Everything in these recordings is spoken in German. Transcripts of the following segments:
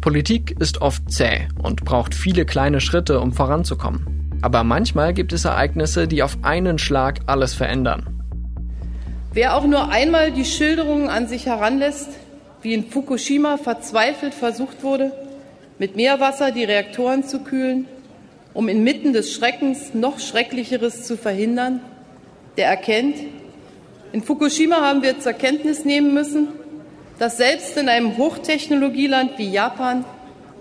Politik ist oft zäh und braucht viele kleine Schritte, um voranzukommen. Aber manchmal gibt es Ereignisse, die auf einen Schlag alles verändern. Wer auch nur einmal die Schilderungen an sich heranlässt, wie in Fukushima verzweifelt versucht wurde, mit Meerwasser die Reaktoren zu kühlen, um inmitten des Schreckens noch Schrecklicheres zu verhindern, der erkennt, in Fukushima haben wir zur Kenntnis nehmen müssen, dass selbst in einem Hochtechnologieland wie Japan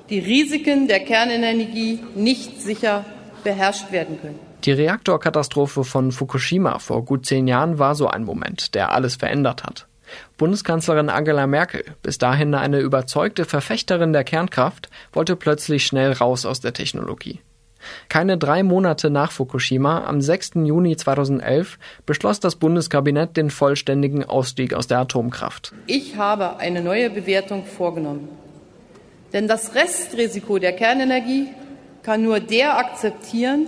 die Risiken der Kernenergie nicht sicher beherrscht werden können. Die Reaktorkatastrophe von Fukushima vor gut zehn Jahren war so ein Moment, der alles verändert hat. Bundeskanzlerin Angela Merkel, bis dahin eine überzeugte Verfechterin der Kernkraft, wollte plötzlich schnell raus aus der Technologie. Keine drei Monate nach Fukushima, am 6. Juni 2011, beschloss das Bundeskabinett den vollständigen Ausstieg aus der Atomkraft. Ich habe eine neue Bewertung vorgenommen. Denn das Restrisiko der Kernenergie kann nur der akzeptieren,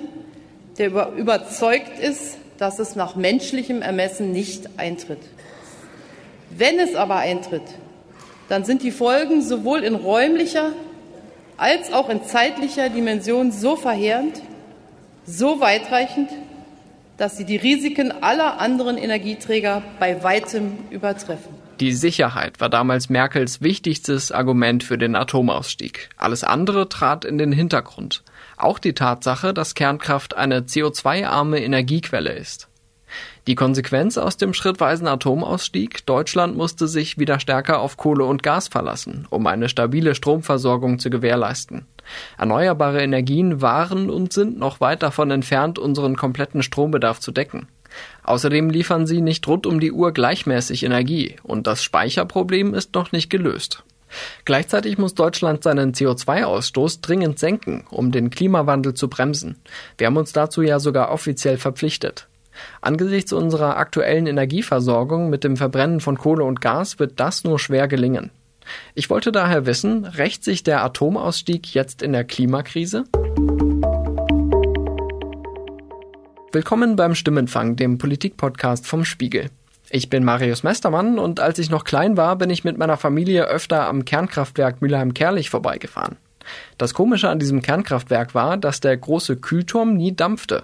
der überzeugt ist, dass es nach menschlichem Ermessen nicht eintritt. Wenn es aber eintritt, dann sind die Folgen sowohl in räumlicher als auch in zeitlicher Dimension so verheerend, so weitreichend, dass sie die Risiken aller anderen Energieträger bei weitem übertreffen. Die Sicherheit war damals Merkels wichtigstes Argument für den Atomausstieg. Alles andere trat in den Hintergrund. Auch die Tatsache, dass Kernkraft eine CO2-arme Energiequelle ist. Die Konsequenz aus dem schrittweisen Atomausstieg, Deutschland musste sich wieder stärker auf Kohle und Gas verlassen, um eine stabile Stromversorgung zu gewährleisten. Erneuerbare Energien waren und sind noch weit davon entfernt, unseren kompletten Strombedarf zu decken. Außerdem liefern sie nicht rund um die Uhr gleichmäßig Energie und das Speicherproblem ist noch nicht gelöst. Gleichzeitig muss Deutschland seinen CO2-Ausstoß dringend senken, um den Klimawandel zu bremsen. Wir haben uns dazu ja sogar offiziell verpflichtet. Angesichts unserer aktuellen Energieversorgung mit dem Verbrennen von Kohle und Gas wird das nur schwer gelingen. Ich wollte daher wissen, rächt sich der Atomausstieg jetzt in der Klimakrise? Willkommen beim Stimmenfang, dem Politikpodcast vom Spiegel. Ich bin Marius Mestermann und als ich noch klein war, bin ich mit meiner Familie öfter am Kernkraftwerk Mülheim-Kerlich vorbeigefahren. Das Komische an diesem Kernkraftwerk war, dass der große Kühlturm nie dampfte.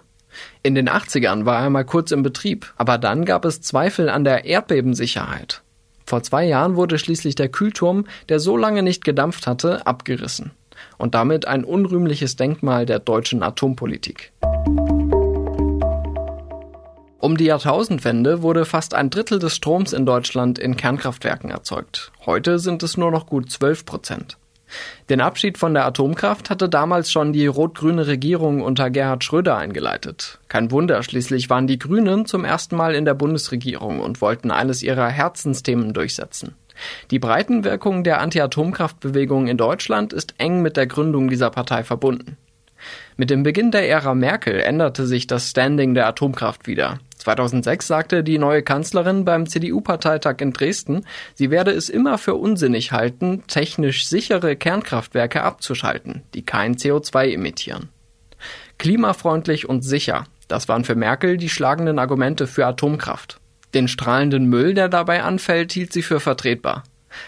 In den 80ern war er mal kurz im Betrieb, aber dann gab es Zweifel an der Erdbebensicherheit. Vor zwei Jahren wurde schließlich der Kühlturm, der so lange nicht gedampft hatte, abgerissen. Und damit ein unrühmliches Denkmal der deutschen Atompolitik. Um die Jahrtausendwende wurde fast ein Drittel des Stroms in Deutschland in Kernkraftwerken erzeugt. Heute sind es nur noch gut 12 Prozent. Den Abschied von der Atomkraft hatte damals schon die rot-grüne Regierung unter Gerhard Schröder eingeleitet. Kein Wunder, schließlich waren die Grünen zum ersten Mal in der Bundesregierung und wollten eines ihrer Herzensthemen durchsetzen. Die Breitenwirkung der Anti-Atomkraftbewegung in Deutschland ist eng mit der Gründung dieser Partei verbunden. Mit dem Beginn der Ära Merkel änderte sich das Standing der Atomkraft wieder. 2006 sagte die neue Kanzlerin beim CDU-Parteitag in Dresden, sie werde es immer für unsinnig halten, technisch sichere Kernkraftwerke abzuschalten, die kein CO2 emittieren. Klimafreundlich und sicher, das waren für Merkel die schlagenden Argumente für Atomkraft. Den strahlenden Müll, der dabei anfällt, hielt sie für vertretbar.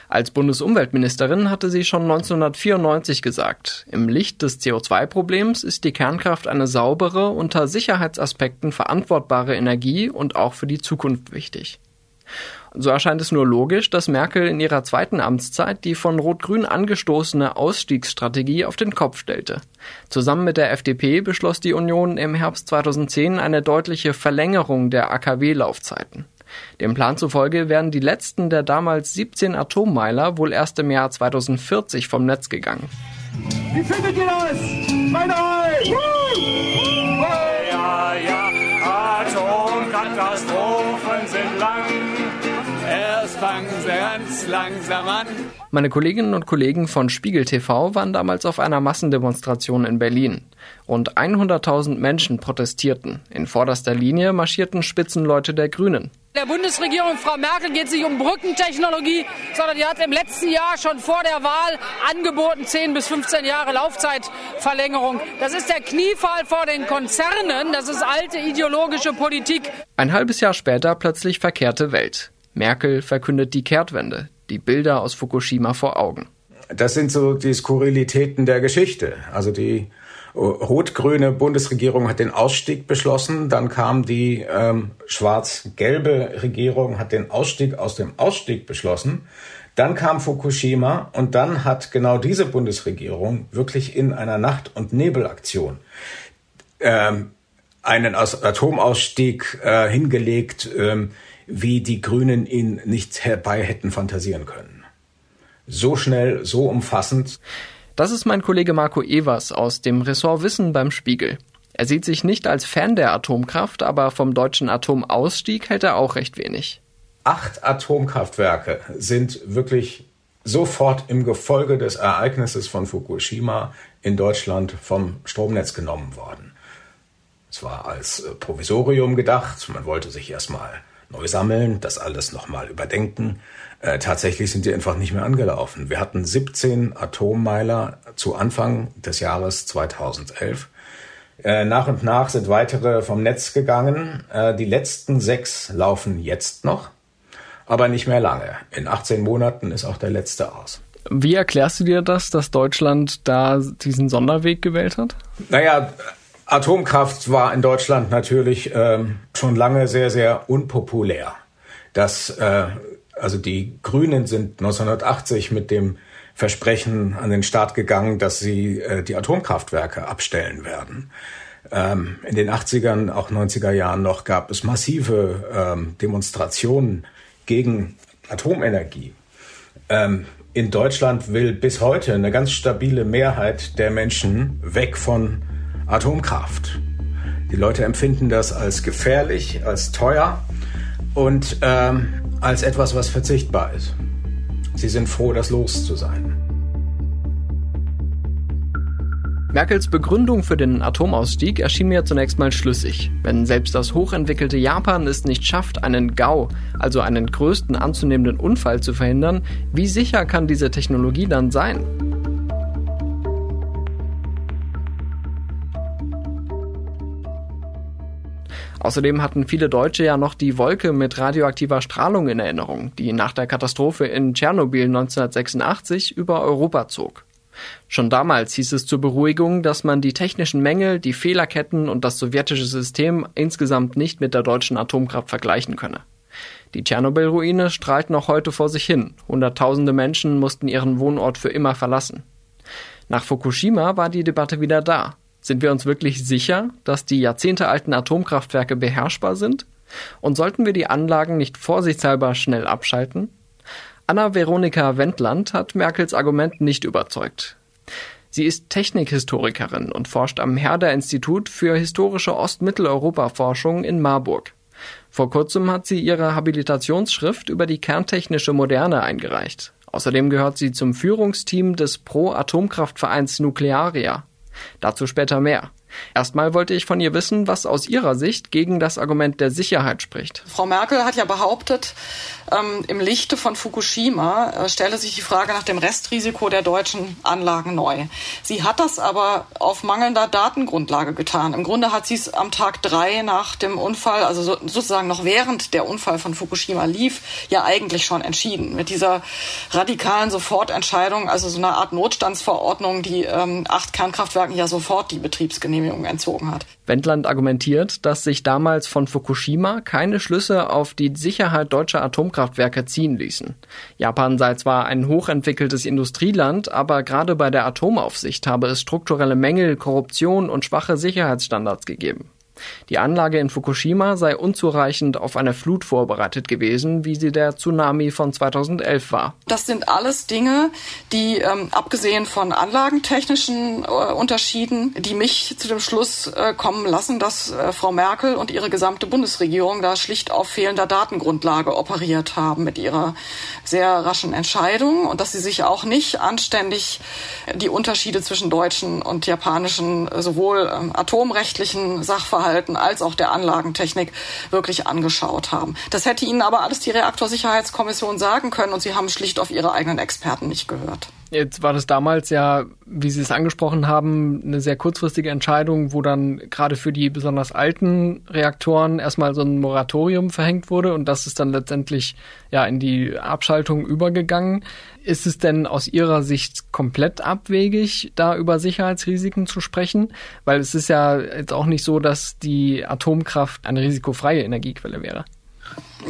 Als Bundesumweltministerin hatte sie schon 1994 gesagt, im Licht des CO2-Problems ist die Kernkraft eine saubere, unter Sicherheitsaspekten verantwortbare Energie und auch für die Zukunft wichtig. So erscheint es nur logisch, dass Merkel in ihrer zweiten Amtszeit die von Rot-Grün angestoßene Ausstiegsstrategie auf den Kopf stellte. Zusammen mit der FDP beschloss die Union im Herbst 2010 eine deutliche Verlängerung der AKW-Laufzeiten. Dem Plan zufolge werden die letzten der damals 17 Atommeiler wohl erst im Jahr 2040 vom Netz gegangen. Wie findet ihr das? Meine Ja, ja, Atomkatastrophen sind lang. Erst fangen sie ganz langsam an. Meine Kolleginnen und Kollegen von Spiegel TV waren damals auf einer Massendemonstration in Berlin. Rund 100.000 Menschen protestierten. In vorderster Linie marschierten Spitzenleute der Grünen. Der Bundesregierung Frau Merkel geht es nicht um Brückentechnologie, sondern die hat im letzten Jahr schon vor der Wahl angeboten 10 bis 15 Jahre Laufzeitverlängerung. Das ist der Kniefall vor den Konzernen, das ist alte ideologische Politik. Ein halbes Jahr später plötzlich verkehrte Welt. Merkel verkündet die Kehrtwende, die Bilder aus Fukushima vor Augen. das sind so die Skurrilitäten der Geschichte. Also die rot-grüne Bundesregierung hat den Ausstieg beschlossen, dann kam die ähm, schwarz-gelbe Regierung, hat den Ausstieg aus dem Ausstieg beschlossen. Dann kam Fukushima und dann hat genau diese Bundesregierung wirklich in einer Nacht- und Nebelaktion ähm, einen Atomausstieg äh, hingelegt, ähm, wie die Grünen ihn nicht herbei hätten fantasieren können. So schnell, so umfassend. Das ist mein Kollege Marco Evers aus dem Ressort Wissen beim Spiegel. Er sieht sich nicht als Fan der Atomkraft, aber vom deutschen Atomausstieg hält er auch recht wenig. Acht Atomkraftwerke sind wirklich sofort im Gefolge des Ereignisses von Fukushima in Deutschland vom Stromnetz genommen worden. Es war als äh, Provisorium gedacht, man wollte sich erstmal neu sammeln, das alles nochmal überdenken. Äh, tatsächlich sind die einfach nicht mehr angelaufen. Wir hatten 17 Atommeiler zu Anfang des Jahres 2011. Äh, nach und nach sind weitere vom Netz gegangen. Äh, die letzten sechs laufen jetzt noch, aber nicht mehr lange. In 18 Monaten ist auch der letzte aus. Wie erklärst du dir das, dass Deutschland da diesen Sonderweg gewählt hat? Naja, Atomkraft war in Deutschland natürlich ähm, schon lange sehr, sehr unpopulär. Das äh, also die Grünen sind 1980 mit dem Versprechen an den Staat gegangen, dass sie äh, die Atomkraftwerke abstellen werden. Ähm, in den 80ern, auch 90er Jahren noch, gab es massive ähm, Demonstrationen gegen Atomenergie. Ähm, in Deutschland will bis heute eine ganz stabile Mehrheit der Menschen weg von Atomkraft. Die Leute empfinden das als gefährlich, als teuer und ähm, als etwas, was verzichtbar ist. Sie sind froh, das los zu sein. Merkels Begründung für den Atomausstieg erschien mir zunächst mal schlüssig. Wenn selbst das hochentwickelte Japan es nicht schafft, einen GAU, also einen größten anzunehmenden Unfall zu verhindern, wie sicher kann diese Technologie dann sein? Außerdem hatten viele Deutsche ja noch die Wolke mit radioaktiver Strahlung in Erinnerung, die nach der Katastrophe in Tschernobyl 1986 über Europa zog. Schon damals hieß es zur Beruhigung, dass man die technischen Mängel, die Fehlerketten und das sowjetische System insgesamt nicht mit der deutschen Atomkraft vergleichen könne. Die Tschernobyl-Ruine strahlt noch heute vor sich hin. Hunderttausende Menschen mussten ihren Wohnort für immer verlassen. Nach Fukushima war die Debatte wieder da. Sind wir uns wirklich sicher, dass die jahrzehntealten Atomkraftwerke beherrschbar sind? Und sollten wir die Anlagen nicht vorsichtshalber schnell abschalten? Anna-Veronika Wendland hat Merkels Argument nicht überzeugt. Sie ist Technikhistorikerin und forscht am Herder-Institut für historische Ostmitteleuropa-Forschung in Marburg. Vor kurzem hat sie ihre Habilitationsschrift über die kerntechnische Moderne eingereicht. Außerdem gehört sie zum Führungsteam des Pro-Atomkraftvereins Nuklearia. Dazu später mehr. Erstmal wollte ich von ihr wissen, was aus ihrer Sicht gegen das Argument der Sicherheit spricht. Frau Merkel hat ja behauptet, ähm, im Lichte von Fukushima äh, stelle sich die Frage nach dem Restrisiko der deutschen Anlagen neu. Sie hat das aber auf mangelnder Datengrundlage getan. Im Grunde hat sie es am Tag drei nach dem Unfall, also so, sozusagen noch während der Unfall von Fukushima lief, ja eigentlich schon entschieden. Mit dieser radikalen Sofortentscheidung, also so eine Art Notstandsverordnung, die ähm, acht Kernkraftwerken ja sofort die Betriebsgenehmigung entzogen hat. Wendland argumentiert, dass sich damals von Fukushima keine Schlüsse auf die Sicherheit deutscher Atomkraftwerke ziehen ließen. Japan sei zwar ein hochentwickeltes Industrieland, aber gerade bei der Atomaufsicht habe es strukturelle Mängel, Korruption und schwache Sicherheitsstandards gegeben. Die Anlage in Fukushima sei unzureichend auf eine Flut vorbereitet gewesen, wie sie der Tsunami von 2011 war. Das sind alles Dinge, die ähm, abgesehen von anlagentechnischen äh, Unterschieden, die mich zu dem Schluss äh, kommen lassen, dass äh, Frau Merkel und ihre gesamte Bundesregierung da schlicht auf fehlender Datengrundlage operiert haben mit ihrer sehr raschen Entscheidung und dass sie sich auch nicht anständig die Unterschiede zwischen deutschen und japanischen äh, sowohl ähm, atomrechtlichen Sachverhalten Sachverhalten als auch der Anlagentechnik wirklich angeschaut haben. Das hätte Ihnen aber alles die Reaktorsicherheitskommission sagen können und Sie haben schlicht auf Ihre eigenen Experten nicht gehört. Jetzt war das damals ja, wie Sie es angesprochen haben, eine sehr kurzfristige Entscheidung, wo dann gerade für die besonders alten Reaktoren erstmal so ein Moratorium verhängt wurde und das ist dann letztendlich ja in die Abschaltung übergegangen. Ist es denn aus Ihrer Sicht komplett abwegig, da über Sicherheitsrisiken zu sprechen? Weil es ist ja jetzt auch nicht so, dass die Atomkraft eine risikofreie Energiequelle wäre.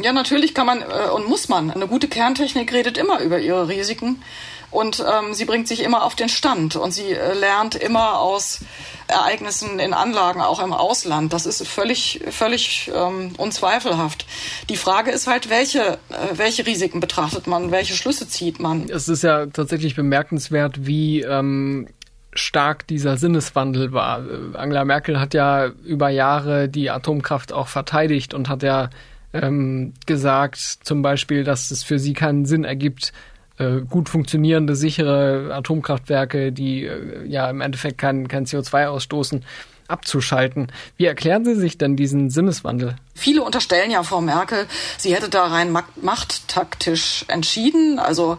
Ja, natürlich kann man äh, und muss man. Eine gute Kerntechnik redet immer über ihre Risiken und ähm, sie bringt sich immer auf den Stand und sie äh, lernt immer aus Ereignissen in Anlagen, auch im Ausland. Das ist völlig, völlig ähm, unzweifelhaft. Die Frage ist halt, welche, äh, welche Risiken betrachtet man, welche Schlüsse zieht man? Es ist ja tatsächlich bemerkenswert, wie ähm, stark dieser Sinneswandel war. Äh, Angela Merkel hat ja über Jahre die Atomkraft auch verteidigt und hat ja ähm, gesagt, zum Beispiel, dass es für sie keinen Sinn ergibt, äh, gut funktionierende, sichere Atomkraftwerke, die äh, ja im Endeffekt kein, kein CO2 ausstoßen, abzuschalten. Wie erklären Sie sich denn diesen Sinneswandel? Viele unterstellen ja Frau Merkel, sie hätte da rein machttaktisch entschieden, also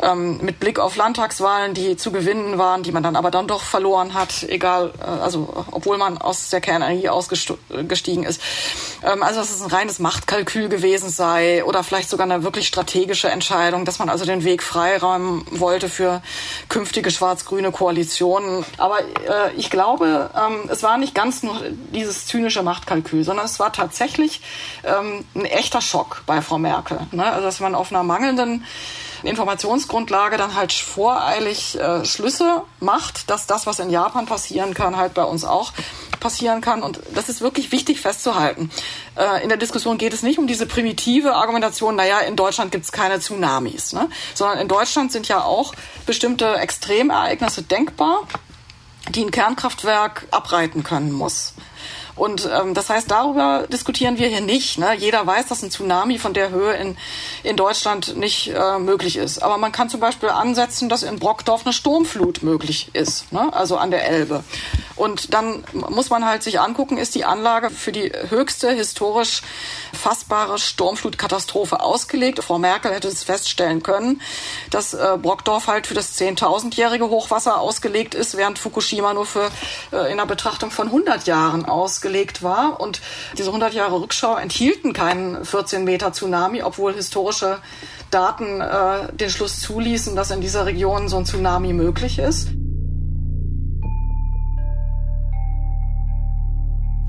ähm, mit Blick auf Landtagswahlen, die zu gewinnen waren, die man dann aber dann doch verloren hat, egal, äh, also obwohl man aus der Kernenergie ausgestiegen ist. Ähm, also dass es ein reines Machtkalkül gewesen sei oder vielleicht sogar eine wirklich strategische Entscheidung, dass man also den Weg freiräumen wollte für künftige schwarz-grüne Koalitionen. Aber äh, ich glaube, ähm, es war nicht ganz nur dieses zynische Machtkalkül, sondern es war tatsächlich tatsächlich ähm, ein echter Schock bei Frau Merkel. Ne? Also dass man auf einer mangelnden Informationsgrundlage dann halt voreilig äh, Schlüsse macht, dass das, was in Japan passieren kann, halt bei uns auch passieren kann. Und das ist wirklich wichtig festzuhalten. Äh, in der Diskussion geht es nicht um diese primitive Argumentation, naja, in Deutschland gibt es keine Tsunamis, ne? sondern in Deutschland sind ja auch bestimmte Extremereignisse denkbar, die ein Kernkraftwerk abreiten können muss. Und ähm, das heißt, darüber diskutieren wir hier nicht. Ne? Jeder weiß, dass ein Tsunami von der Höhe in, in Deutschland nicht äh, möglich ist. Aber man kann zum Beispiel ansetzen, dass in Brockdorf eine Sturmflut möglich ist, ne? also an der Elbe. Und dann muss man halt sich angucken, ist die Anlage für die höchste historisch fassbare Sturmflutkatastrophe ausgelegt. Frau Merkel hätte es feststellen können, dass äh, Brockdorf halt für das 10.000-jährige Hochwasser ausgelegt ist, während Fukushima nur für äh, in einer Betrachtung von 100 Jahren ausgelegt war. Und diese 100 Jahre Rückschau enthielten keinen 14 Meter Tsunami, obwohl historische Daten äh, den Schluss zuließen, dass in dieser Region so ein Tsunami möglich ist.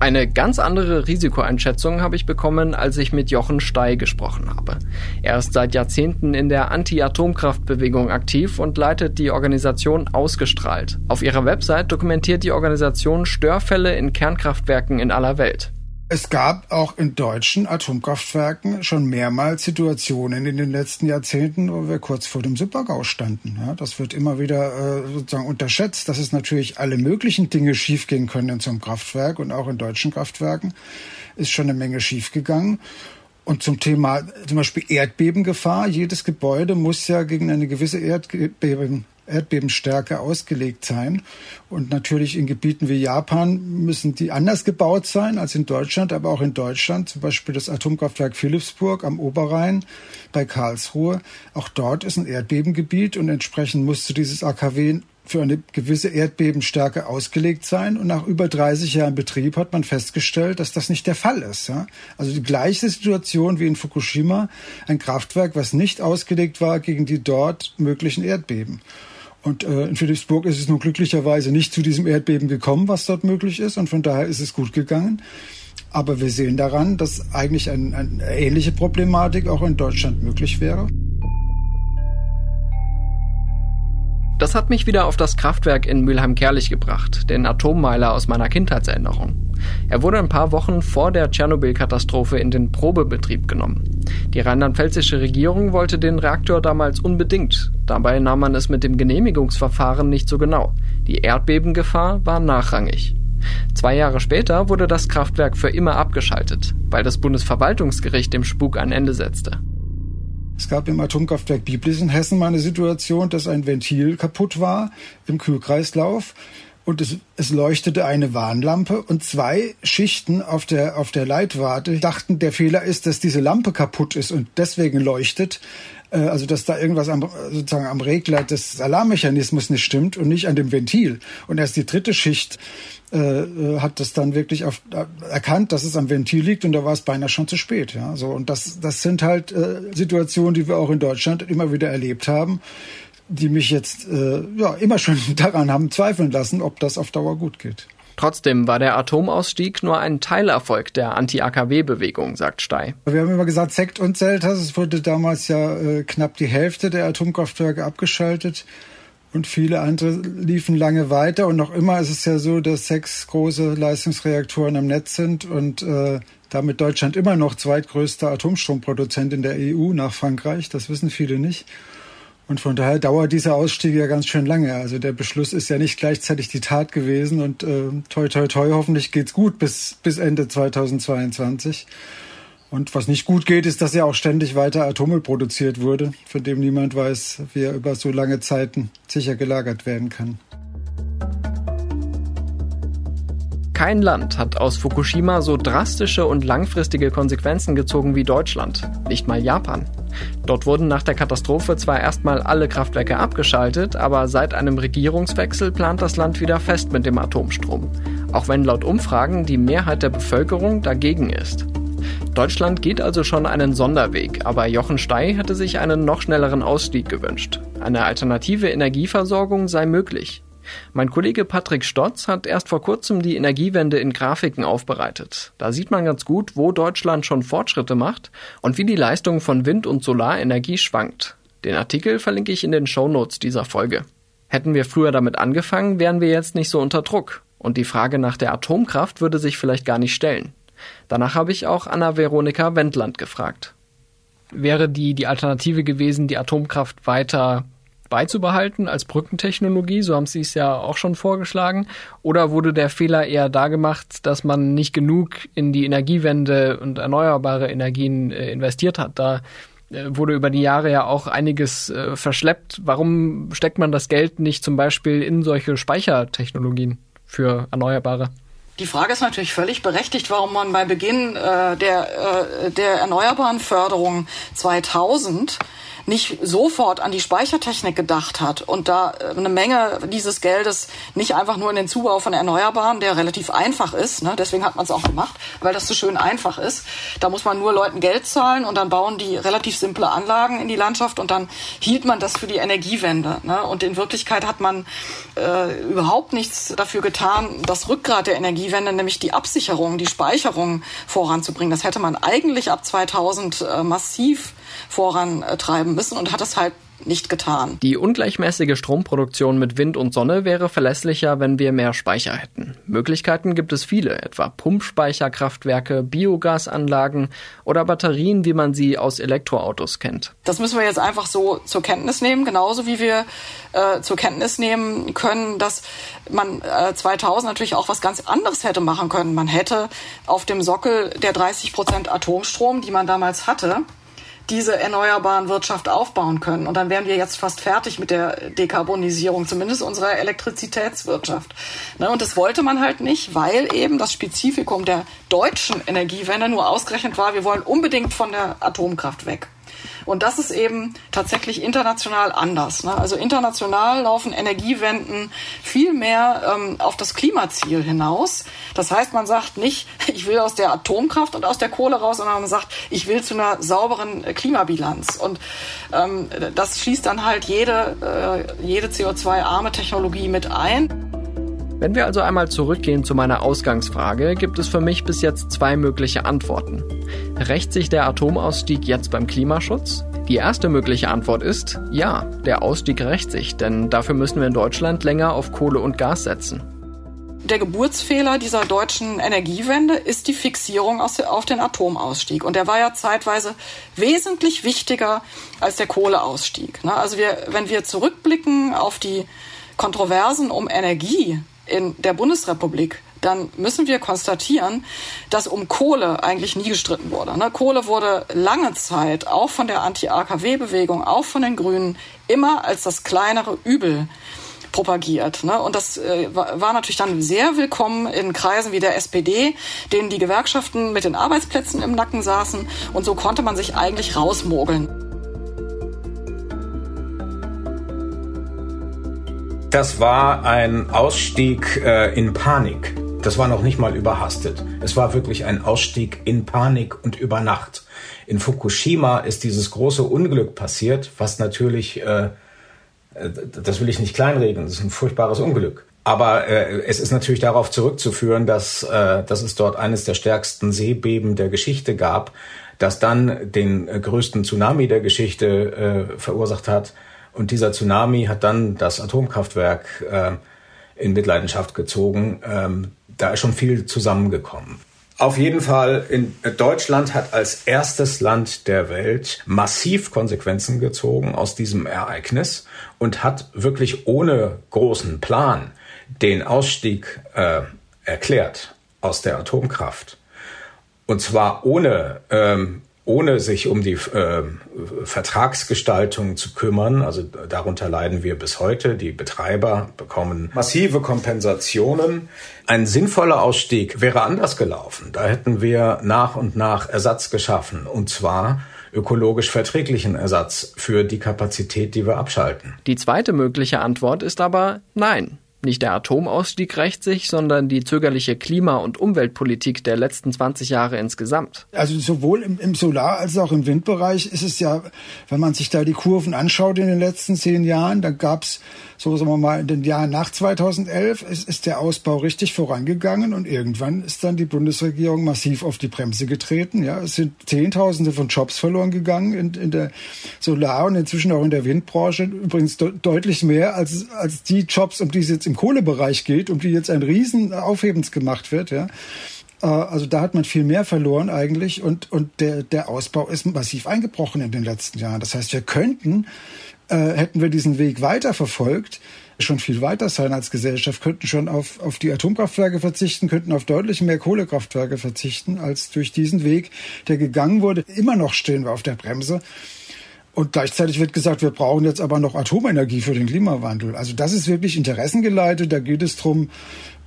Eine ganz andere Risikoeinschätzung habe ich bekommen, als ich mit Jochen Stey gesprochen habe. Er ist seit Jahrzehnten in der Anti-Atomkraftbewegung aktiv und leitet die Organisation Ausgestrahlt. Auf ihrer Website dokumentiert die Organisation Störfälle in Kernkraftwerken in aller Welt. Es gab auch in deutschen Atomkraftwerken schon mehrmals Situationen in den letzten Jahrzehnten, wo wir kurz vor dem Supergau standen. Ja, das wird immer wieder äh, sozusagen unterschätzt, dass es natürlich alle möglichen Dinge schiefgehen können in so einem Kraftwerk und auch in deutschen Kraftwerken ist schon eine Menge schiefgegangen. Und zum Thema zum Beispiel Erdbebengefahr. Jedes Gebäude muss ja gegen eine gewisse Erdbeben Erdbebenstärke ausgelegt sein. Und natürlich in Gebieten wie Japan müssen die anders gebaut sein als in Deutschland, aber auch in Deutschland, zum Beispiel das Atomkraftwerk Philipsburg am Oberrhein bei Karlsruhe. Auch dort ist ein Erdbebengebiet und entsprechend musste dieses AKW für eine gewisse Erdbebenstärke ausgelegt sein. Und nach über 30 Jahren Betrieb hat man festgestellt, dass das nicht der Fall ist. Ja? Also die gleiche Situation wie in Fukushima, ein Kraftwerk, was nicht ausgelegt war gegen die dort möglichen Erdbeben. Und äh, in Philipsburg ist es nun glücklicherweise nicht zu diesem Erdbeben gekommen, was dort möglich ist. Und von daher ist es gut gegangen. Aber wir sehen daran, dass eigentlich ein, eine ähnliche Problematik auch in Deutschland möglich wäre. Das hat mich wieder auf das Kraftwerk in Mülheim-Kerlich gebracht, den Atommeiler aus meiner Kindheitserinnerung. Er wurde ein paar Wochen vor der Tschernobyl-Katastrophe in den Probebetrieb genommen. Die rheinland-pfälzische Regierung wollte den Reaktor damals unbedingt. Dabei nahm man es mit dem Genehmigungsverfahren nicht so genau. Die Erdbebengefahr war nachrangig. Zwei Jahre später wurde das Kraftwerk für immer abgeschaltet, weil das Bundesverwaltungsgericht dem Spuk ein Ende setzte. Es gab im Atomkraftwerk Biblis in Hessen mal eine Situation, dass ein Ventil kaputt war im Kühlkreislauf und es, es leuchtete eine Warnlampe und zwei Schichten auf der, auf der Leitwarte dachten, der Fehler ist, dass diese Lampe kaputt ist und deswegen leuchtet. Äh, also, dass da irgendwas am, sozusagen am Regler des Alarmmechanismus nicht stimmt und nicht an dem Ventil. Und erst die dritte Schicht äh, äh hat das dann wirklich auf, äh, erkannt, dass es am Ventil liegt und da war es beinahe schon zu spät. Ja, so und das, das sind halt äh, Situationen, die wir auch in Deutschland immer wieder erlebt haben die mich jetzt äh, ja, immer schon daran haben zweifeln lassen, ob das auf Dauer gut geht. Trotzdem war der Atomausstieg nur ein Teilerfolg der Anti-AKW-Bewegung, sagt Stey. Wir haben immer gesagt, Sekt und Zeltas. Es wurde damals ja äh, knapp die Hälfte der Atomkraftwerke abgeschaltet und viele andere liefen lange weiter. Und noch immer ist es ja so, dass sechs große Leistungsreaktoren am Netz sind und äh, damit Deutschland immer noch zweitgrößter Atomstromproduzent in der EU nach Frankreich. Das wissen viele nicht. Und von daher dauert dieser Ausstieg ja ganz schön lange. Also der Beschluss ist ja nicht gleichzeitig die Tat gewesen und äh, toi toi toi, hoffentlich geht's gut bis, bis Ende 2022. Und was nicht gut geht, ist, dass ja auch ständig weiter Atommüll produziert wurde, von dem niemand weiß, wie er über so lange Zeiten sicher gelagert werden kann. Kein Land hat aus Fukushima so drastische und langfristige Konsequenzen gezogen wie Deutschland, nicht mal Japan. Dort wurden nach der Katastrophe zwar erstmal alle Kraftwerke abgeschaltet, aber seit einem Regierungswechsel plant das Land wieder fest mit dem Atomstrom, auch wenn laut Umfragen die Mehrheit der Bevölkerung dagegen ist. Deutschland geht also schon einen Sonderweg, aber Jochen Stey hätte sich einen noch schnelleren Ausstieg gewünscht. Eine alternative Energieversorgung sei möglich. Mein Kollege Patrick Stotz hat erst vor kurzem die Energiewende in Grafiken aufbereitet. Da sieht man ganz gut, wo Deutschland schon Fortschritte macht und wie die Leistung von Wind- und Solarenergie schwankt. Den Artikel verlinke ich in den Shownotes dieser Folge. Hätten wir früher damit angefangen, wären wir jetzt nicht so unter Druck. Und die Frage nach der Atomkraft würde sich vielleicht gar nicht stellen. Danach habe ich auch Anna-Veronika Wendland gefragt. Wäre die, die Alternative gewesen, die Atomkraft weiter beizubehalten als Brückentechnologie, so haben Sie es ja auch schon vorgeschlagen? Oder wurde der Fehler eher da gemacht, dass man nicht genug in die Energiewende und erneuerbare Energien äh, investiert hat? Da äh, wurde über die Jahre ja auch einiges äh, verschleppt. Warum steckt man das Geld nicht zum Beispiel in solche Speichertechnologien für Erneuerbare? Die Frage ist natürlich völlig berechtigt, warum man bei Beginn äh, der, äh, der erneuerbaren Förderung 2000 nicht sofort an die Speichertechnik gedacht hat und da äh, eine Menge dieses Geldes nicht einfach nur in den Zubau von Erneuerbaren, der relativ einfach ist, ne, deswegen hat man es auch gemacht, weil das so schön einfach ist. Da muss man nur Leuten Geld zahlen und dann bauen die relativ simple Anlagen in die Landschaft und dann hielt man das für die Energiewende. Ne? Und in Wirklichkeit hat man äh, überhaupt nichts dafür getan, das Rückgrat der Energiewende, nämlich die Absicherung, die Speicherung voranzubringen. Das hätte man eigentlich ab 2000 äh, massiv vorantreiben müssen und hat es halt nicht getan. Die ungleichmäßige Stromproduktion mit Wind und Sonne wäre verlässlicher, wenn wir mehr Speicher hätten. Möglichkeiten gibt es viele, etwa Pumpspeicherkraftwerke, Biogasanlagen oder Batterien, wie man sie aus Elektroautos kennt. Das müssen wir jetzt einfach so zur Kenntnis nehmen, genauso wie wir äh, zur Kenntnis nehmen können, dass man äh, 2000 natürlich auch was ganz anderes hätte machen können. Man hätte auf dem Sockel der 30 Prozent Atomstrom, die man damals hatte, diese erneuerbaren Wirtschaft aufbauen können. Und dann wären wir jetzt fast fertig mit der Dekarbonisierung, zumindest unserer Elektrizitätswirtschaft. Ne, und das wollte man halt nicht, weil eben das Spezifikum der deutschen Energiewende nur ausgerechnet war, wir wollen unbedingt von der Atomkraft weg. Und das ist eben tatsächlich international anders. Ne? Also international laufen Energiewenden viel mehr ähm, auf das Klimaziel hinaus. Das heißt, man sagt nicht, ich will aus der Atomkraft und aus der Kohle raus, sondern man sagt, ich will zu einer sauberen Klimabilanz. Und ähm, das schließt dann halt jede, äh, jede CO2-arme Technologie mit ein. Wenn wir also einmal zurückgehen zu meiner Ausgangsfrage, gibt es für mich bis jetzt zwei mögliche Antworten. Rächt sich der Atomausstieg jetzt beim Klimaschutz? Die erste mögliche Antwort ist, ja, der Ausstieg rächt sich, denn dafür müssen wir in Deutschland länger auf Kohle und Gas setzen. Der Geburtsfehler dieser deutschen Energiewende ist die Fixierung auf den Atomausstieg. Und der war ja zeitweise wesentlich wichtiger als der Kohleausstieg. Ne? Also wir, wenn wir zurückblicken auf die Kontroversen um Energie in der Bundesrepublik, dann müssen wir konstatieren, dass um Kohle eigentlich nie gestritten wurde. Ne? Kohle wurde lange Zeit auch von der Anti-AKW-Bewegung, auch von den Grünen, immer als das kleinere Übel propagiert. Ne? Und das äh, war natürlich dann sehr willkommen in Kreisen wie der SPD, denen die Gewerkschaften mit den Arbeitsplätzen im Nacken saßen. Und so konnte man sich eigentlich rausmogeln. Das war ein Ausstieg äh, in Panik. Das war noch nicht mal überhastet. Es war wirklich ein Ausstieg in Panik und über Nacht. In Fukushima ist dieses große Unglück passiert, was natürlich, äh, äh das will ich nicht kleinreden, das ist ein furchtbares Unglück. Aber äh, es ist natürlich darauf zurückzuführen, dass, äh, dass es dort eines der stärksten Seebeben der Geschichte gab, das dann den äh, größten Tsunami der Geschichte äh, verursacht hat und dieser Tsunami hat dann das Atomkraftwerk äh, in Mitleidenschaft gezogen. Ähm, da ist schon viel zusammengekommen. Auf jeden Fall, in Deutschland hat als erstes Land der Welt massiv Konsequenzen gezogen aus diesem Ereignis und hat wirklich ohne großen Plan den Ausstieg äh, erklärt aus der Atomkraft. Und zwar ohne ähm, ohne sich um die äh, Vertragsgestaltung zu kümmern. Also darunter leiden wir bis heute. Die Betreiber bekommen massive Kompensationen. Ein sinnvoller Ausstieg wäre anders gelaufen. Da hätten wir nach und nach Ersatz geschaffen. Und zwar ökologisch verträglichen Ersatz für die Kapazität, die wir abschalten. Die zweite mögliche Antwort ist aber nein. Nicht der Atomausstieg rächt sich, sondern die zögerliche Klima- und Umweltpolitik der letzten 20 Jahre insgesamt. Also sowohl im, im Solar- als auch im Windbereich ist es ja, wenn man sich da die Kurven anschaut in den letzten zehn Jahren, da gab es so sagen wir mal, in den Jahren nach 2011 ist, ist der Ausbau richtig vorangegangen und irgendwann ist dann die Bundesregierung massiv auf die Bremse getreten. Ja, es sind Zehntausende von Jobs verloren gegangen in, in der Solar- und inzwischen auch in der Windbranche. Übrigens de deutlich mehr als, als die Jobs, um die es jetzt im Kohlebereich geht, um die jetzt ein riesen Aufhebens gemacht wird. Ja. Äh, also da hat man viel mehr verloren eigentlich und, und der, der Ausbau ist massiv eingebrochen in den letzten Jahren. Das heißt, wir könnten äh, hätten wir diesen Weg weiter verfolgt, schon viel weiter sein als Gesellschaft, könnten schon auf, auf die Atomkraftwerke verzichten, könnten auf deutlich mehr Kohlekraftwerke verzichten, als durch diesen Weg, der gegangen wurde. Immer noch stehen wir auf der Bremse. Und gleichzeitig wird gesagt, wir brauchen jetzt aber noch Atomenergie für den Klimawandel. Also das ist wirklich interessengeleitet. Da geht es drum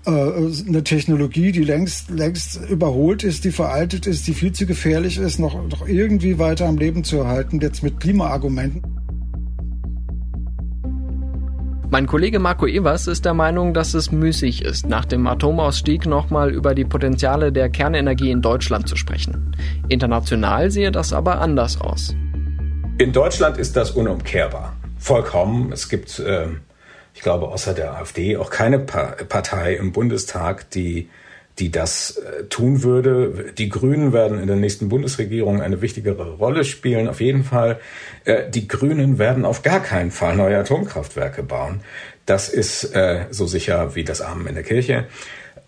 äh, eine Technologie, die längst, längst überholt ist, die veraltet ist, die viel zu gefährlich ist, noch, noch irgendwie weiter am Leben zu erhalten, jetzt mit Klimaargumenten. Mein Kollege Marco Evers ist der Meinung, dass es müßig ist, nach dem Atomausstieg nochmal über die Potenziale der Kernenergie in Deutschland zu sprechen. International sehe das aber anders aus. In Deutschland ist das unumkehrbar. Vollkommen. Es gibt, äh, ich glaube, außer der AfD auch keine pa Partei im Bundestag, die die das äh, tun würde. Die Grünen werden in der nächsten Bundesregierung eine wichtigere Rolle spielen. Auf jeden Fall. Äh, die Grünen werden auf gar keinen Fall neue Atomkraftwerke bauen. Das ist äh, so sicher wie das Amen in der Kirche.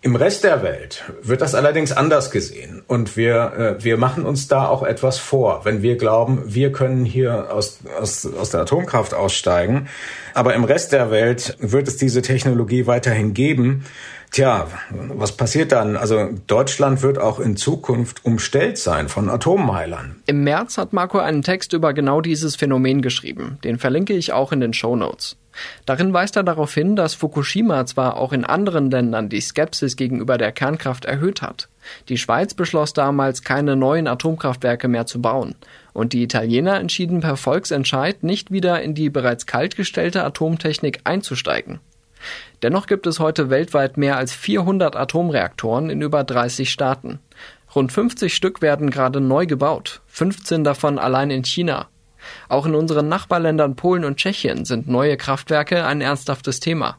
Im Rest der Welt wird das allerdings anders gesehen. Und wir, äh, wir machen uns da auch etwas vor, wenn wir glauben, wir können hier aus, aus, aus der Atomkraft aussteigen. Aber im Rest der Welt wird es diese Technologie weiterhin geben. Tja, was passiert dann? Also Deutschland wird auch in Zukunft umstellt sein von Atommeilern. Im März hat Marco einen Text über genau dieses Phänomen geschrieben. Den verlinke ich auch in den Show Notes. Darin weist er darauf hin, dass Fukushima zwar auch in anderen Ländern die Skepsis gegenüber der Kernkraft erhöht hat. Die Schweiz beschloss damals, keine neuen Atomkraftwerke mehr zu bauen. Und die Italiener entschieden per Volksentscheid, nicht wieder in die bereits kaltgestellte Atomtechnik einzusteigen. Dennoch gibt es heute weltweit mehr als 400 Atomreaktoren in über 30 Staaten. Rund 50 Stück werden gerade neu gebaut, 15 davon allein in China. Auch in unseren Nachbarländern Polen und Tschechien sind neue Kraftwerke ein ernsthaftes Thema.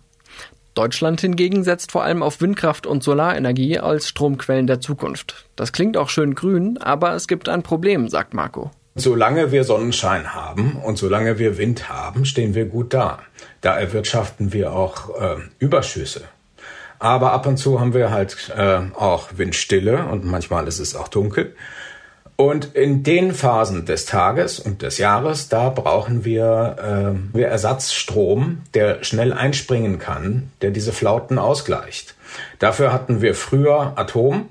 Deutschland hingegen setzt vor allem auf Windkraft und Solarenergie als Stromquellen der Zukunft. Das klingt auch schön grün, aber es gibt ein Problem, sagt Marco. Solange wir Sonnenschein haben und solange wir Wind haben, stehen wir gut da. Da erwirtschaften wir auch äh, Überschüsse. Aber ab und zu haben wir halt äh, auch Windstille und manchmal ist es auch dunkel. Und in den Phasen des Tages und des Jahres, da brauchen wir, äh, wir Ersatzstrom, der schnell einspringen kann, der diese Flauten ausgleicht. Dafür hatten wir früher Atom,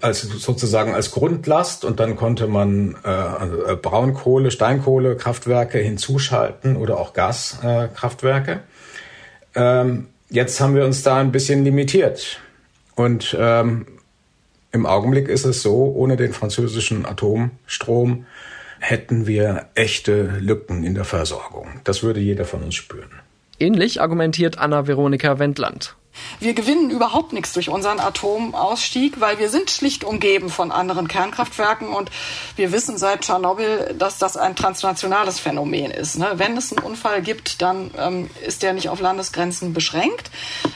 als sozusagen als Grundlast und dann konnte man äh, äh, Braunkohle, Steinkohle, Kraftwerke hinzuschalten oder auch Gaskraftwerke. Ähm, jetzt haben wir uns da ein bisschen limitiert. Und ähm, im Augenblick ist es so, ohne den französischen Atomstrom hätten wir echte Lücken in der Versorgung. Das würde jeder von uns spüren. Ähnlich argumentiert Anna-Veronika Wendland. Wir gewinnen überhaupt nichts durch unseren Atomausstieg, weil wir sind schlicht umgeben von anderen Kernkraftwerken und wir wissen seit Tschernobyl, dass das ein transnationales Phänomen ist. Ne? Wenn es einen Unfall gibt, dann ähm, ist der nicht auf Landesgrenzen beschränkt.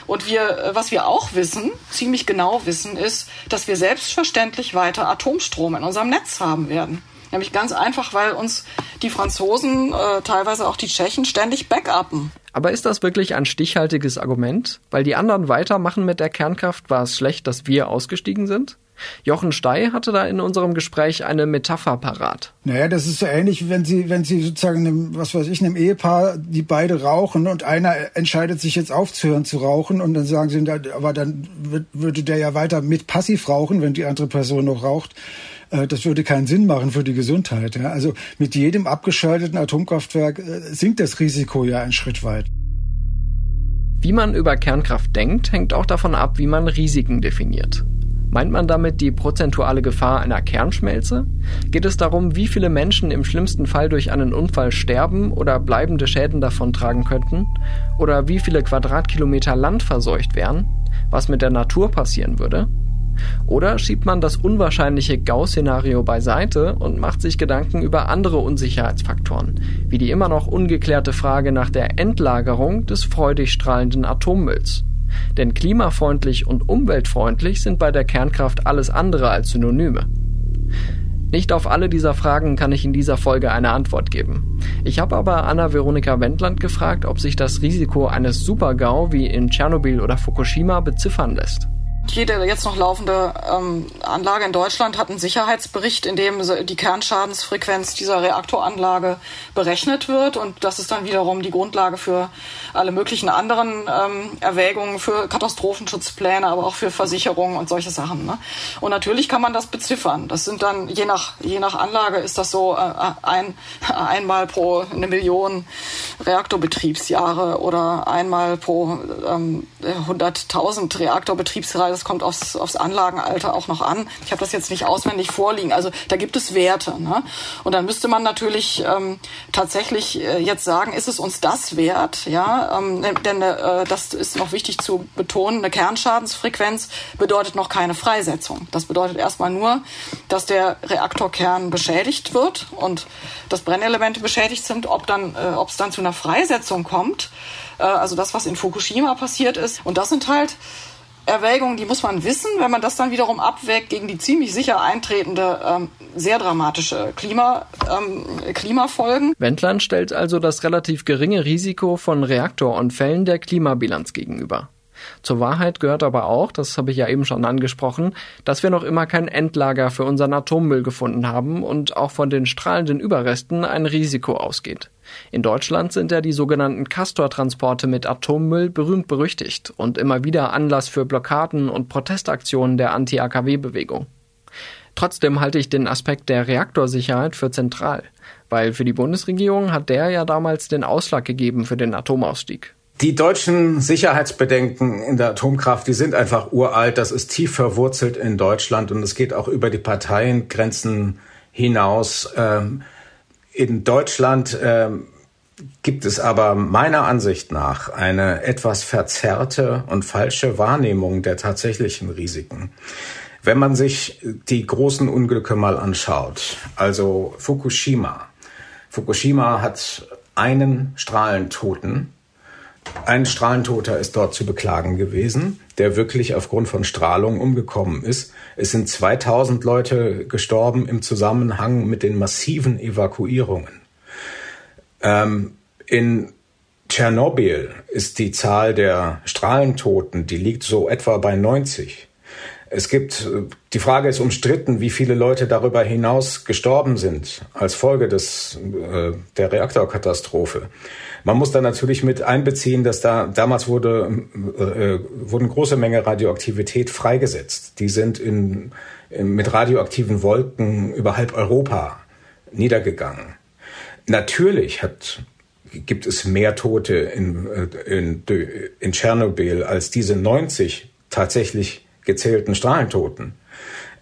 Und wir, äh, was wir auch wissen, ziemlich genau wissen, ist, dass wir selbstverständlich weiter Atomstrom in unserem Netz haben werden. Nämlich ganz einfach, weil uns die Franzosen, äh, teilweise auch die Tschechen, ständig backuppen. Aber ist das wirklich ein stichhaltiges Argument? Weil die anderen weitermachen mit der Kernkraft, war es schlecht, dass wir ausgestiegen sind? Jochen Stey hatte da in unserem Gespräch eine Metapher parat. Naja, das ist so ähnlich, wenn Sie, wenn Sie sozusagen einem, was weiß ich, einem Ehepaar, die beide rauchen und einer entscheidet sich jetzt aufzuhören zu rauchen und dann sagen Sie, aber dann würde der ja weiter mit passiv rauchen, wenn die andere Person noch raucht. Äh, das würde keinen Sinn machen für die Gesundheit. Also mit jedem abgeschalteten Atomkraftwerk äh, sinkt das Risiko ja einen Schritt weit. Wie man über Kernkraft denkt, hängt auch davon ab, wie man Risiken definiert. Meint man damit die prozentuale Gefahr einer Kernschmelze? Geht es darum, wie viele Menschen im schlimmsten Fall durch einen Unfall sterben oder bleibende Schäden davontragen könnten? Oder wie viele Quadratkilometer Land verseucht wären? Was mit der Natur passieren würde? Oder schiebt man das unwahrscheinliche Gauss-Szenario beiseite und macht sich Gedanken über andere Unsicherheitsfaktoren, wie die immer noch ungeklärte Frage nach der Endlagerung des freudig strahlenden Atommülls. Denn klimafreundlich und umweltfreundlich sind bei der Kernkraft alles andere als Synonyme. Nicht auf alle dieser Fragen kann ich in dieser Folge eine Antwort geben. Ich habe aber Anna-Veronika Wendland gefragt, ob sich das Risiko eines Supergau wie in Tschernobyl oder Fukushima beziffern lässt. Jede jetzt noch laufende ähm, Anlage in Deutschland hat einen Sicherheitsbericht, in dem die Kernschadensfrequenz dieser Reaktoranlage berechnet wird. Und das ist dann wiederum die Grundlage für alle möglichen anderen ähm, Erwägungen, für Katastrophenschutzpläne, aber auch für Versicherungen und solche Sachen. Ne? Und natürlich kann man das beziffern. Das sind dann, je nach, je nach Anlage ist das so äh, ein, einmal pro eine Million Reaktorbetriebsjahre oder einmal pro ähm, 100.000 Reaktorbetriebsjahre das kommt aufs, aufs Anlagenalter auch noch an. Ich habe das jetzt nicht auswendig vorliegen. Also da gibt es Werte. Ne? Und dann müsste man natürlich ähm, tatsächlich äh, jetzt sagen, ist es uns das wert? Ja, ähm, denn äh, das ist noch wichtig zu betonen. Eine Kernschadensfrequenz bedeutet noch keine Freisetzung. Das bedeutet erstmal nur, dass der Reaktorkern beschädigt wird und dass Brennelemente beschädigt sind. Ob dann, äh, ob es dann zu einer Freisetzung kommt, äh, also das, was in Fukushima passiert ist. Und das sind halt Erwägungen, die muss man wissen, wenn man das dann wiederum abwägt gegen die ziemlich sicher eintretende, ähm, sehr dramatische Klima, ähm, Klimafolgen. Wendland stellt also das relativ geringe Risiko von Reaktorunfällen der Klimabilanz gegenüber. Zur Wahrheit gehört aber auch, das habe ich ja eben schon angesprochen, dass wir noch immer kein Endlager für unseren Atommüll gefunden haben und auch von den strahlenden Überresten ein Risiko ausgeht. In Deutschland sind ja die sogenannten Castor-Transporte mit Atommüll berühmt berüchtigt und immer wieder Anlass für Blockaden und Protestaktionen der Anti-AKW-Bewegung. Trotzdem halte ich den Aspekt der Reaktorsicherheit für zentral, weil für die Bundesregierung hat der ja damals den Ausschlag gegeben für den Atomausstieg. Die deutschen Sicherheitsbedenken in der Atomkraft, die sind einfach uralt. Das ist tief verwurzelt in Deutschland und es geht auch über die Parteiengrenzen hinaus. Ähm, in Deutschland ähm, gibt es aber meiner Ansicht nach eine etwas verzerrte und falsche Wahrnehmung der tatsächlichen Risiken. Wenn man sich die großen Unglücke mal anschaut, also Fukushima. Fukushima hat einen Strahlentoten ein Strahlentoter ist dort zu beklagen gewesen, der wirklich aufgrund von Strahlung umgekommen ist. Es sind 2000 Leute gestorben im Zusammenhang mit den massiven Evakuierungen. Ähm, in Tschernobyl ist die Zahl der Strahlentoten, die liegt so etwa bei 90. Es gibt, die Frage ist umstritten, wie viele Leute darüber hinaus gestorben sind als Folge des, äh, der Reaktorkatastrophe. Man muss da natürlich mit einbeziehen, dass da damals wurde, äh, wurden große Menge Radioaktivität freigesetzt. Die sind in, in, mit radioaktiven Wolken über halb Europa niedergegangen. Natürlich hat gibt es mehr Tote in, äh, in, in Tschernobyl als diese 90 tatsächlich gezählten Strahlentoten.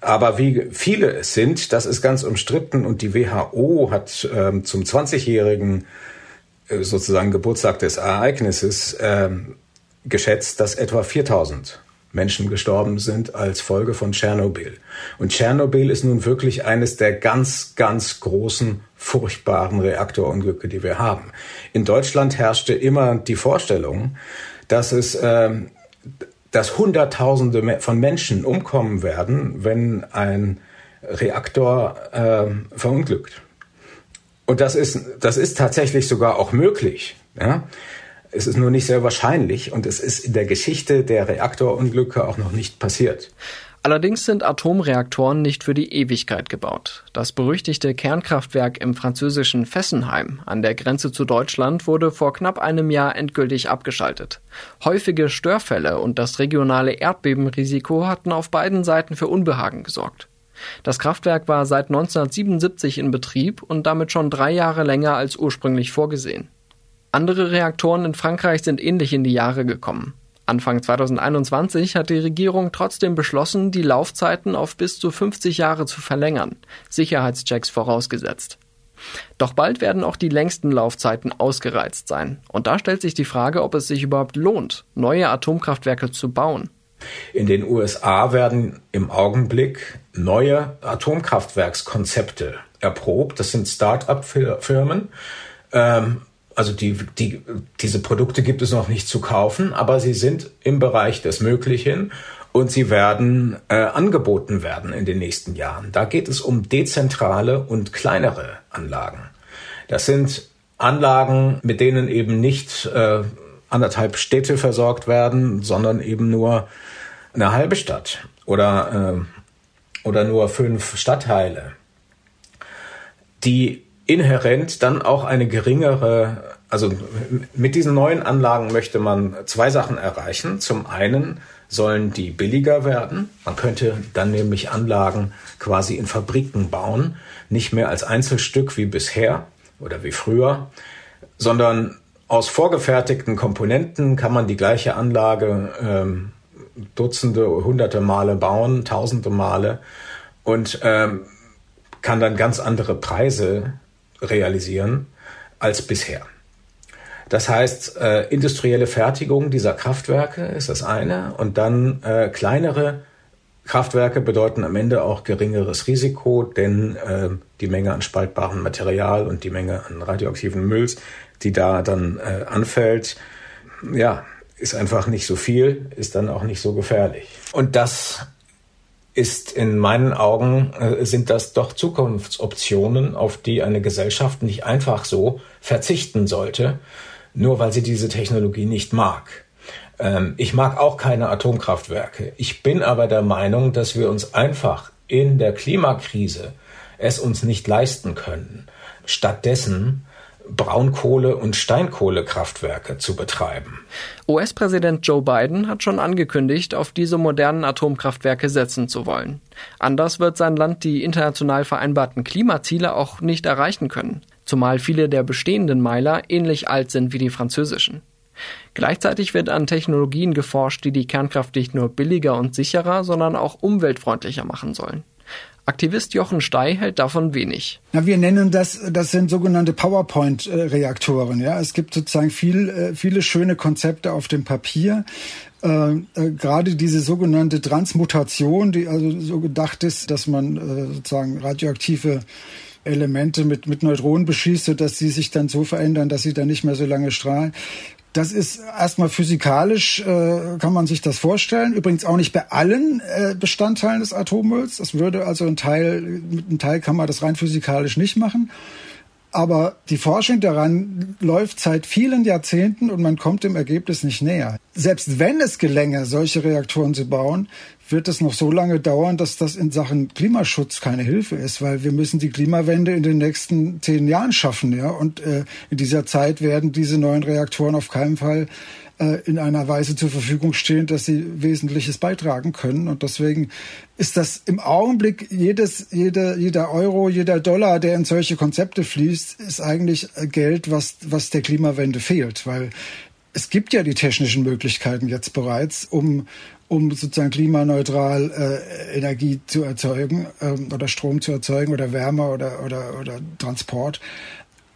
Aber wie viele es sind, das ist ganz umstritten und die WHO hat ähm, zum 20-jährigen äh, sozusagen Geburtstag des Ereignisses ähm, geschätzt, dass etwa 4000 Menschen gestorben sind als Folge von Tschernobyl. Und Tschernobyl ist nun wirklich eines der ganz, ganz großen, furchtbaren Reaktorunglücke, die wir haben. In Deutschland herrschte immer die Vorstellung, dass es, äh, dass Hunderttausende von Menschen umkommen werden, wenn ein Reaktor äh, verunglückt. Und das ist, das ist tatsächlich sogar auch möglich. Ja? Es ist nur nicht sehr wahrscheinlich und es ist in der Geschichte der Reaktorunglücke auch noch nicht passiert. Allerdings sind Atomreaktoren nicht für die Ewigkeit gebaut. Das berüchtigte Kernkraftwerk im französischen Fessenheim an der Grenze zu Deutschland wurde vor knapp einem Jahr endgültig abgeschaltet. Häufige Störfälle und das regionale Erdbebenrisiko hatten auf beiden Seiten für Unbehagen gesorgt. Das Kraftwerk war seit 1977 in Betrieb und damit schon drei Jahre länger als ursprünglich vorgesehen. Andere Reaktoren in Frankreich sind ähnlich in die Jahre gekommen. Anfang 2021 hat die Regierung trotzdem beschlossen, die Laufzeiten auf bis zu 50 Jahre zu verlängern, Sicherheitschecks vorausgesetzt. Doch bald werden auch die längsten Laufzeiten ausgereizt sein. Und da stellt sich die Frage, ob es sich überhaupt lohnt, neue Atomkraftwerke zu bauen. In den USA werden im Augenblick neue Atomkraftwerkskonzepte erprobt. Das sind Start-up-Firmen. Also die, die, diese Produkte gibt es noch nicht zu kaufen, aber sie sind im Bereich des Möglichen und sie werden äh, angeboten werden in den nächsten Jahren. Da geht es um dezentrale und kleinere Anlagen. Das sind Anlagen, mit denen eben nicht äh, anderthalb Städte versorgt werden, sondern eben nur eine halbe Stadt oder, äh, oder nur fünf Stadtteile, die inhärent dann auch eine geringere, also mit diesen neuen Anlagen möchte man zwei Sachen erreichen. Zum einen sollen die billiger werden. Man könnte dann nämlich Anlagen quasi in Fabriken bauen, nicht mehr als Einzelstück wie bisher oder wie früher, sondern aus vorgefertigten Komponenten kann man die gleiche Anlage ähm, Dutzende, hunderte Male bauen, tausende Male und ähm, kann dann ganz andere Preise realisieren als bisher. Das heißt, äh, industrielle Fertigung dieser Kraftwerke ist das eine und dann äh, kleinere Kraftwerke bedeuten am Ende auch geringeres Risiko, denn äh, die Menge an spaltbarem Material und die Menge an radioaktiven Mülls, die da dann äh, anfällt, ja, ist einfach nicht so viel, ist dann auch nicht so gefährlich. Und das ist in meinen Augen, äh, sind das doch Zukunftsoptionen, auf die eine Gesellschaft nicht einfach so verzichten sollte, nur weil sie diese Technologie nicht mag. Ähm, ich mag auch keine Atomkraftwerke. Ich bin aber der Meinung, dass wir uns einfach in der Klimakrise es uns nicht leisten können, stattdessen Braunkohle- und Steinkohlekraftwerke zu betreiben. US-Präsident Joe Biden hat schon angekündigt, auf diese modernen Atomkraftwerke setzen zu wollen. Anders wird sein Land die international vereinbarten Klimaziele auch nicht erreichen können, zumal viele der bestehenden Meiler ähnlich alt sind wie die französischen. Gleichzeitig wird an Technologien geforscht, die die Kernkraft nicht nur billiger und sicherer, sondern auch umweltfreundlicher machen sollen. Aktivist Jochen Stey hält davon wenig. Na, wir nennen das, das sind sogenannte PowerPoint-Reaktoren. Ja, es gibt sozusagen viel, äh, viele schöne Konzepte auf dem Papier. Äh, äh, gerade diese sogenannte Transmutation, die also so gedacht ist, dass man äh, sozusagen radioaktive Elemente mit, mit Neutronen beschießt, sodass sie sich dann so verändern, dass sie dann nicht mehr so lange strahlen. Das ist erstmal physikalisch, äh, kann man sich das vorstellen. Übrigens auch nicht bei allen äh, Bestandteilen des Atommülls. Das würde also ein Teil, mit einem Teil kann man das rein physikalisch nicht machen. Aber die Forschung daran läuft seit vielen Jahrzehnten und man kommt dem Ergebnis nicht näher. Selbst wenn es gelänge, solche Reaktoren zu bauen, wird es noch so lange dauern, dass das in Sachen Klimaschutz keine Hilfe ist, weil wir müssen die Klimawende in den nächsten zehn Jahren schaffen, ja. Und äh, in dieser Zeit werden diese neuen Reaktoren auf keinen Fall äh, in einer Weise zur Verfügung stehen, dass sie Wesentliches beitragen können. Und deswegen ist das im Augenblick jedes, jeder, jeder Euro, jeder Dollar, der in solche Konzepte fließt, ist eigentlich Geld, was, was der Klimawende fehlt, weil es gibt ja die technischen Möglichkeiten jetzt bereits, um, um sozusagen klimaneutral äh, Energie zu erzeugen ähm, oder Strom zu erzeugen oder Wärme oder, oder, oder Transport.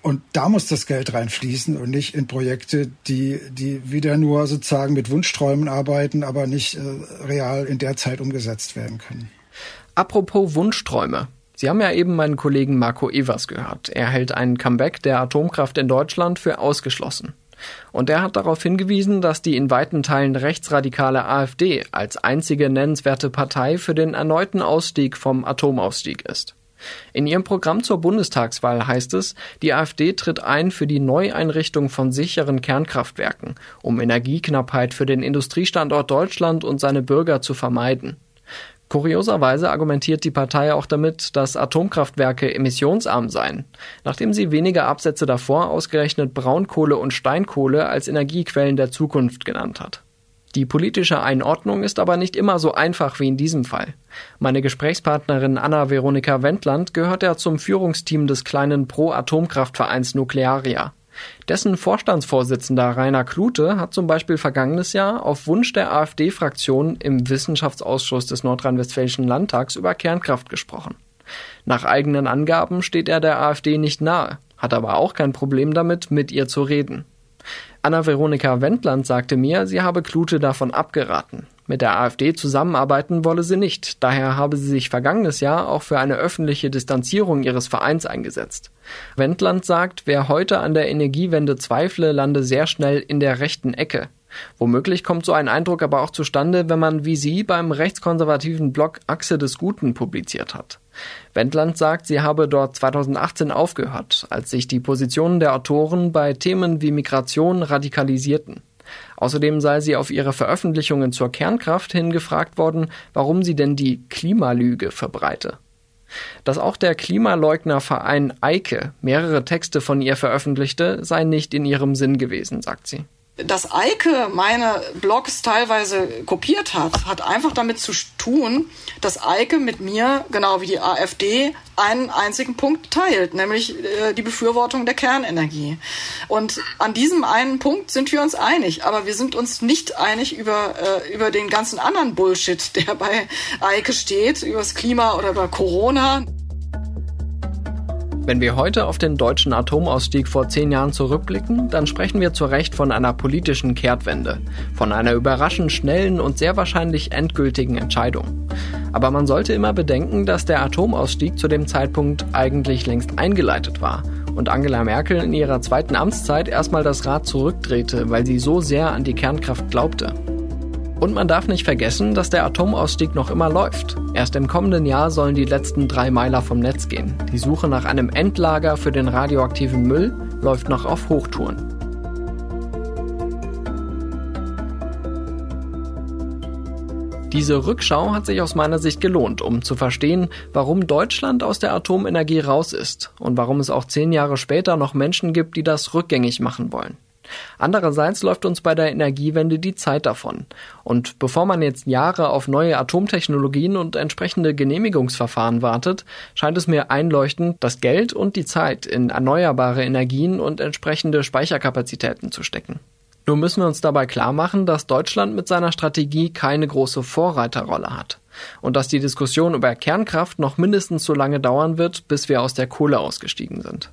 Und da muss das Geld reinfließen und nicht in Projekte, die, die wieder nur sozusagen mit Wunschträumen arbeiten, aber nicht äh, real in der Zeit umgesetzt werden können. Apropos Wunschträume. Sie haben ja eben meinen Kollegen Marco Evers gehört. Er hält einen Comeback der Atomkraft in Deutschland für ausgeschlossen. Und er hat darauf hingewiesen, dass die in weiten Teilen rechtsradikale AfD als einzige nennenswerte Partei für den erneuten Ausstieg vom Atomausstieg ist. In ihrem Programm zur Bundestagswahl heißt es, die AfD tritt ein für die Neueinrichtung von sicheren Kernkraftwerken, um Energieknappheit für den Industriestandort Deutschland und seine Bürger zu vermeiden. Kurioserweise argumentiert die Partei auch damit, dass Atomkraftwerke emissionsarm seien, nachdem sie weniger Absätze davor ausgerechnet Braunkohle und Steinkohle als Energiequellen der Zukunft genannt hat. Die politische Einordnung ist aber nicht immer so einfach wie in diesem Fall. Meine Gesprächspartnerin Anna-Veronika Wendland gehört ja zum Führungsteam des kleinen Pro-Atomkraftvereins Nuklearia. Dessen Vorstandsvorsitzender Rainer Klute hat zum Beispiel vergangenes Jahr auf Wunsch der AfD-Fraktion im Wissenschaftsausschuss des Nordrhein-Westfälischen Landtags über Kernkraft gesprochen. Nach eigenen Angaben steht er der AfD nicht nahe, hat aber auch kein Problem damit, mit ihr zu reden. Anna-Veronika Wendland sagte mir, sie habe Klute davon abgeraten. Mit der AfD zusammenarbeiten wolle sie nicht, daher habe sie sich vergangenes Jahr auch für eine öffentliche Distanzierung ihres Vereins eingesetzt. Wendland sagt, wer heute an der Energiewende zweifle, lande sehr schnell in der rechten Ecke. Womöglich kommt so ein Eindruck aber auch zustande, wenn man wie sie beim rechtskonservativen Blog Achse des Guten publiziert hat. Wendland sagt, sie habe dort 2018 aufgehört, als sich die Positionen der Autoren bei Themen wie Migration radikalisierten. Außerdem sei sie auf ihre Veröffentlichungen zur Kernkraft hin gefragt worden, warum sie denn die Klimalüge verbreite. Dass auch der Klimaleugnerverein Eike mehrere Texte von ihr veröffentlichte, sei nicht in ihrem Sinn gewesen, sagt sie dass Eike meine Blogs teilweise kopiert hat, hat einfach damit zu tun, dass Eike mit mir, genau wie die AfD, einen einzigen Punkt teilt, nämlich äh, die Befürwortung der Kernenergie. Und an diesem einen Punkt sind wir uns einig, aber wir sind uns nicht einig über, äh, über den ganzen anderen Bullshit, der bei Eike steht, über das Klima oder über Corona. Wenn wir heute auf den deutschen Atomausstieg vor zehn Jahren zurückblicken, dann sprechen wir zu Recht von einer politischen Kehrtwende, von einer überraschend schnellen und sehr wahrscheinlich endgültigen Entscheidung. Aber man sollte immer bedenken, dass der Atomausstieg zu dem Zeitpunkt eigentlich längst eingeleitet war und Angela Merkel in ihrer zweiten Amtszeit erstmal das Rad zurückdrehte, weil sie so sehr an die Kernkraft glaubte. Und man darf nicht vergessen, dass der Atomausstieg noch immer läuft. Erst im kommenden Jahr sollen die letzten drei Meiler vom Netz gehen. Die Suche nach einem Endlager für den radioaktiven Müll läuft noch auf Hochtouren. Diese Rückschau hat sich aus meiner Sicht gelohnt, um zu verstehen, warum Deutschland aus der Atomenergie raus ist und warum es auch zehn Jahre später noch Menschen gibt, die das rückgängig machen wollen. Andererseits läuft uns bei der Energiewende die Zeit davon. Und bevor man jetzt Jahre auf neue Atomtechnologien und entsprechende Genehmigungsverfahren wartet, scheint es mir einleuchtend, das Geld und die Zeit in erneuerbare Energien und entsprechende Speicherkapazitäten zu stecken. Nur müssen wir uns dabei klar machen, dass Deutschland mit seiner Strategie keine große Vorreiterrolle hat und dass die Diskussion über Kernkraft noch mindestens so lange dauern wird, bis wir aus der Kohle ausgestiegen sind.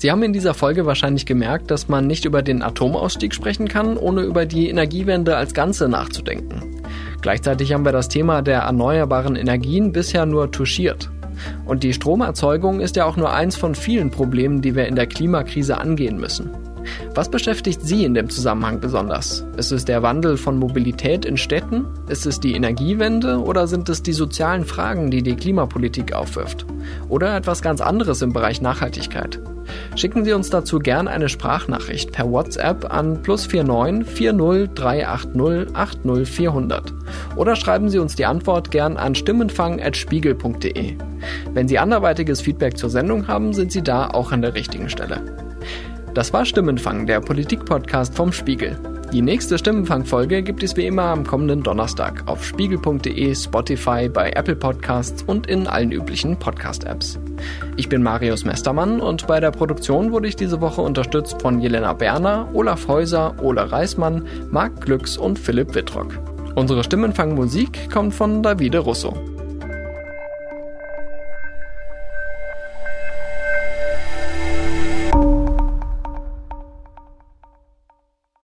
Sie haben in dieser Folge wahrscheinlich gemerkt, dass man nicht über den Atomausstieg sprechen kann, ohne über die Energiewende als Ganze nachzudenken. Gleichzeitig haben wir das Thema der erneuerbaren Energien bisher nur touchiert. Und die Stromerzeugung ist ja auch nur eins von vielen Problemen, die wir in der Klimakrise angehen müssen. Was beschäftigt Sie in dem Zusammenhang besonders? Ist es der Wandel von Mobilität in Städten? Ist es die Energiewende oder sind es die sozialen Fragen, die die Klimapolitik aufwirft? Oder etwas ganz anderes im Bereich Nachhaltigkeit? Schicken Sie uns dazu gern eine Sprachnachricht per WhatsApp an plus 49 40 380 80 400 oder schreiben Sie uns die Antwort gern an stimmenfang.spiegel.de. Wenn Sie anderweitiges Feedback zur Sendung haben, sind Sie da auch an der richtigen Stelle. Das war Stimmenfang, der Politik-Podcast vom Spiegel. Die nächste Stimmenfang-Folge gibt es wie immer am kommenden Donnerstag auf spiegel.de, Spotify, bei Apple Podcasts und in allen üblichen Podcast-Apps. Ich bin Marius Mestermann und bei der Produktion wurde ich diese Woche unterstützt von Jelena Berner, Olaf Häuser, Ole Reismann, Marc Glücks und Philipp Wittrock. Unsere Stimmenfang-Musik kommt von Davide Russo.